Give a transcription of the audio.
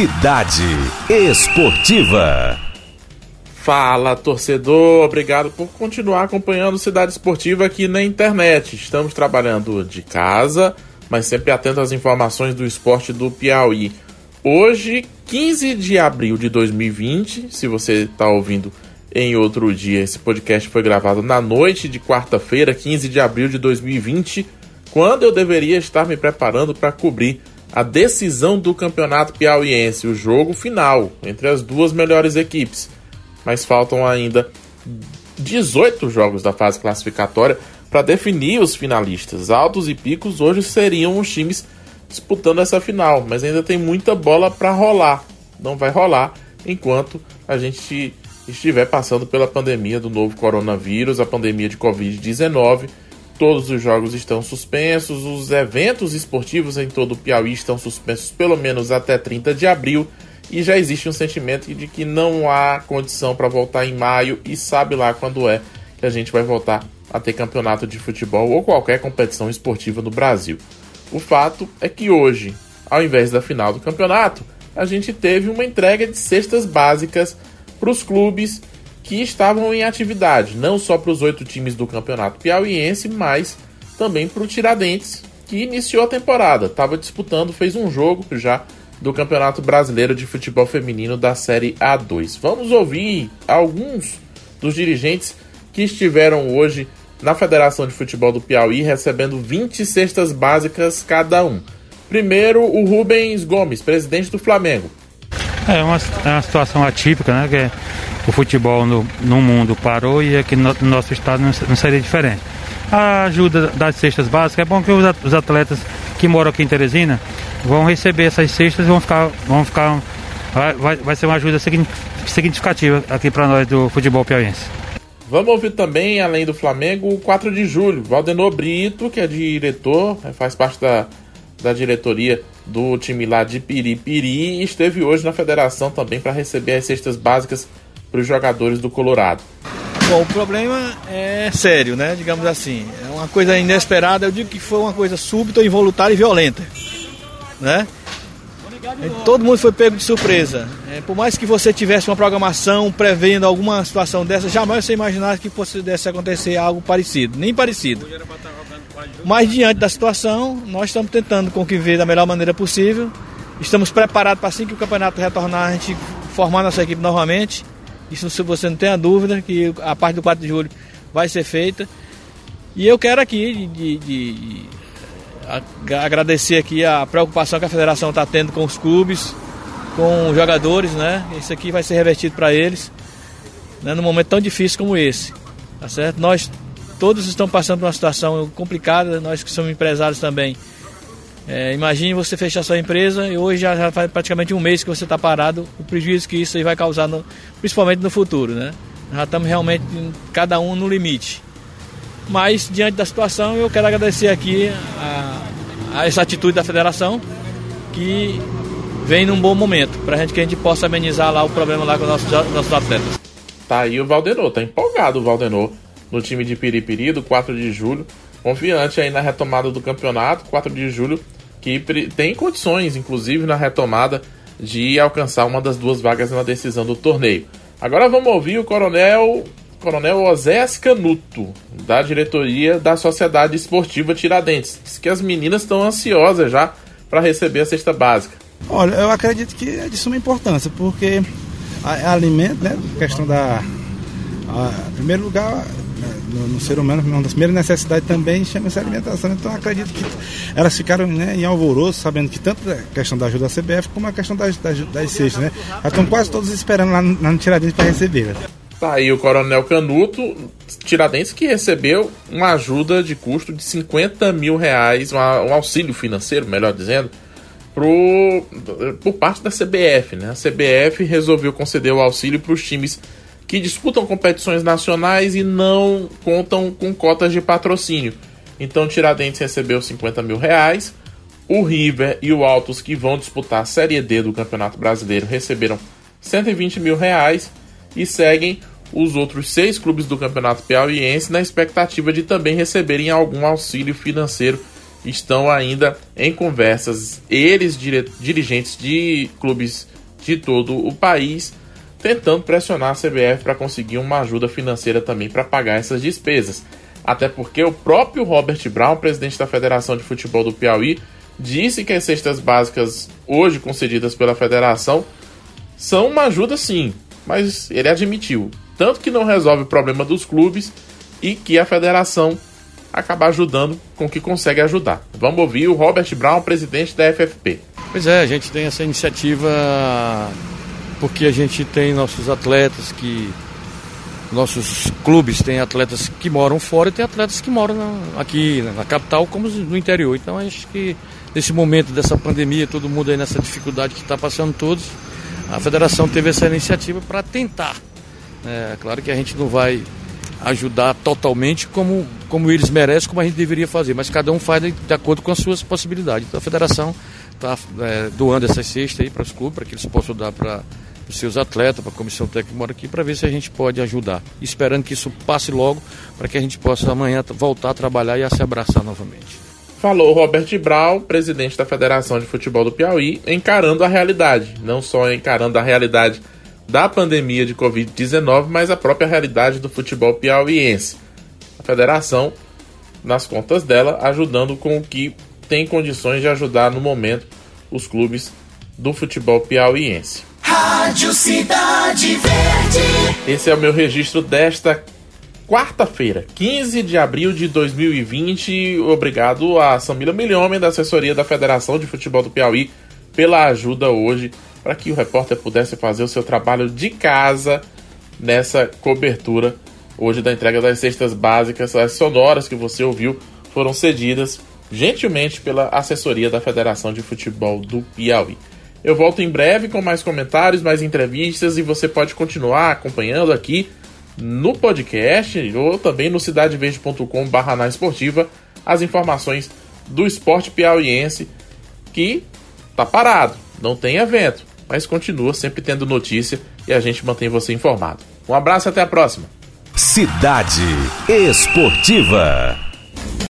Cidade Esportiva. Fala, torcedor. Obrigado por continuar acompanhando Cidade Esportiva aqui na internet. Estamos trabalhando de casa, mas sempre atento às informações do esporte do Piauí. Hoje, 15 de abril de 2020, se você está ouvindo em outro dia, esse podcast foi gravado na noite de quarta-feira, 15 de abril de 2020, quando eu deveria estar me preparando para cobrir a decisão do campeonato piauiense, o jogo final entre as duas melhores equipes. Mas faltam ainda 18 jogos da fase classificatória para definir os finalistas. Altos e Picos hoje seriam os times disputando essa final, mas ainda tem muita bola para rolar. Não vai rolar enquanto a gente estiver passando pela pandemia do novo coronavírus, a pandemia de Covid-19 Todos os jogos estão suspensos, os eventos esportivos em todo o Piauí estão suspensos pelo menos até 30 de abril e já existe um sentimento de que não há condição para voltar em maio e sabe lá quando é que a gente vai voltar a ter campeonato de futebol ou qualquer competição esportiva no Brasil. O fato é que hoje, ao invés da final do campeonato, a gente teve uma entrega de cestas básicas para os clubes que estavam em atividade, não só para os oito times do campeonato piauiense, mas também para o Tiradentes, que iniciou a temporada, estava disputando, fez um jogo já do Campeonato Brasileiro de Futebol Feminino da Série A2. Vamos ouvir alguns dos dirigentes que estiveram hoje na Federação de Futebol do Piauí recebendo 20 cestas básicas cada um. Primeiro, o Rubens Gomes, presidente do Flamengo. É uma, é uma situação atípica, né? Que o futebol no, no mundo parou e aqui no, no nosso estado não, não, seria diferente. A ajuda das cestas básicas é bom que os atletas que moram aqui em Teresina vão receber essas cestas e vão ficar, vão ficar vai, vai ser uma ajuda significativa aqui para nós do futebol piauiense. Vamos ouvir também, além do Flamengo, o 4 de julho. Valdenor Brito, que é diretor, né, faz parte da, da diretoria do time lá de Piripiri, esteve hoje na federação também para receber as cestas básicas para os jogadores do Colorado? Bom, o problema é sério, né? Digamos assim. É uma coisa inesperada. Eu digo que foi uma coisa súbita, involuntária e violenta. Né? Todo mundo foi pego de surpresa. É, por mais que você tivesse uma programação prevendo alguma situação dessa, jamais você imaginasse que pudesse acontecer algo parecido, nem parecido. Mas diante da situação, nós estamos tentando conviver da melhor maneira possível. Estamos preparados para assim que o campeonato retornar, a gente formar nossa equipe novamente isso se você não tem a dúvida que a parte do 4 de julho vai ser feita. E eu quero aqui de, de, de agradecer aqui a preocupação que a federação está tendo com os clubes, com os jogadores, né? Isso aqui vai ser revertido para eles, né? num momento tão difícil como esse, tá certo? Nós todos estamos passando por uma situação complicada, nós que somos empresários também. É, imagine você fechar sua empresa e hoje já, já faz praticamente um mês que você está parado, o prejuízo que isso aí vai causar, no, principalmente no futuro, né? Já estamos realmente cada um no limite. Mas diante da situação, eu quero agradecer aqui a, a essa atitude da federação que vem num bom momento para gente que a gente possa amenizar lá o problema lá com os nossos, nossos atletas. Tá aí o Valdenor, tá empolgado o Valdenor no time de Piripiri do 4 de julho confiante aí na retomada do campeonato, 4 de julho, que tem condições, inclusive, na retomada de alcançar uma das duas vagas na decisão do torneio. Agora vamos ouvir o coronel Coronel Osés Canuto, da diretoria da Sociedade Esportiva Tiradentes. Diz que as meninas estão ansiosas já para receber a cesta básica. Olha, eu acredito que é de suma importância, porque a alimento, né, questão da. A, em primeiro lugar, no, no, ser humano, uma das primeiras necessidades também chama-se alimentação. Então acredito que elas ficaram né, em alvoroço, sabendo que tanto a questão da ajuda da CBF como a questão das, das, das cestas, né? Já estão quase todos esperando lá no, no Tiradentes para receber. Tá aí o Coronel Canuto, Tiradentes, que recebeu uma ajuda de custo de 50 mil reais, uma, um auxílio financeiro, melhor dizendo, pro, por parte da CBF. Né? A CBF resolveu conceder o auxílio para os times que disputam competições nacionais e não contam com cotas de patrocínio. Então Tiradentes recebeu 50 mil reais. O River e o Altos, que vão disputar a Série D do Campeonato Brasileiro, receberam 120 mil reais e seguem os outros seis clubes do Campeonato Piauiense na expectativa de também receberem algum auxílio financeiro estão ainda em conversas, eles, dirigentes de clubes de todo o país, tentando pressionar a CBF para conseguir uma ajuda financeira também para pagar essas despesas. Até porque o próprio Robert Brown, presidente da Federação de Futebol do Piauí, disse que as cestas básicas hoje concedidas pela federação são uma ajuda sim, mas ele admitiu tanto que não resolve o problema dos clubes e que a federação acaba ajudando com o que consegue ajudar. Vamos ouvir o Robert Brown, presidente da FFP. Pois é, a gente tem essa iniciativa porque a gente tem nossos atletas que nossos clubes têm atletas que moram fora e tem atletas que moram aqui na capital como no interior. Então acho que nesse momento dessa pandemia, todo mundo aí nessa dificuldade que está passando todos, a federação teve essa iniciativa para tentar. É claro que a gente não vai ajudar totalmente como, como eles merecem, como a gente deveria fazer, mas cada um faz de, de acordo com as suas possibilidades. Então a federação está é, doando essas cestas aí para os clubes, para que eles possam dar para os seus atletas, para a comissão técnica que mora aqui, para ver se a gente pode ajudar. Esperando que isso passe logo, para que a gente possa amanhã voltar a trabalhar e a se abraçar novamente. Falou Robert Brau, presidente da Federação de Futebol do Piauí, encarando a realidade, não só encarando a realidade da pandemia de Covid-19, mas a própria realidade do futebol piauiense. A federação, nas contas dela, ajudando com o que tem condições de ajudar no momento os clubes do futebol piauiense. Rádio Cidade Verde. Esse é o meu registro desta quarta-feira, 15 de abril de 2020. Obrigado a Samila Milhomem, da assessoria da Federação de Futebol do Piauí, pela ajuda hoje para que o repórter pudesse fazer o seu trabalho de casa nessa cobertura hoje da entrega das cestas básicas. As sonoras que você ouviu foram cedidas gentilmente pela assessoria da Federação de Futebol do Piauí. Eu volto em breve com mais comentários, mais entrevistas e você pode continuar acompanhando aqui no podcast ou também no cidadeverde.com.br na esportiva as informações do esporte piauiense que tá parado, não tem evento, mas continua sempre tendo notícia e a gente mantém você informado. Um abraço e até a próxima. Cidade Esportiva.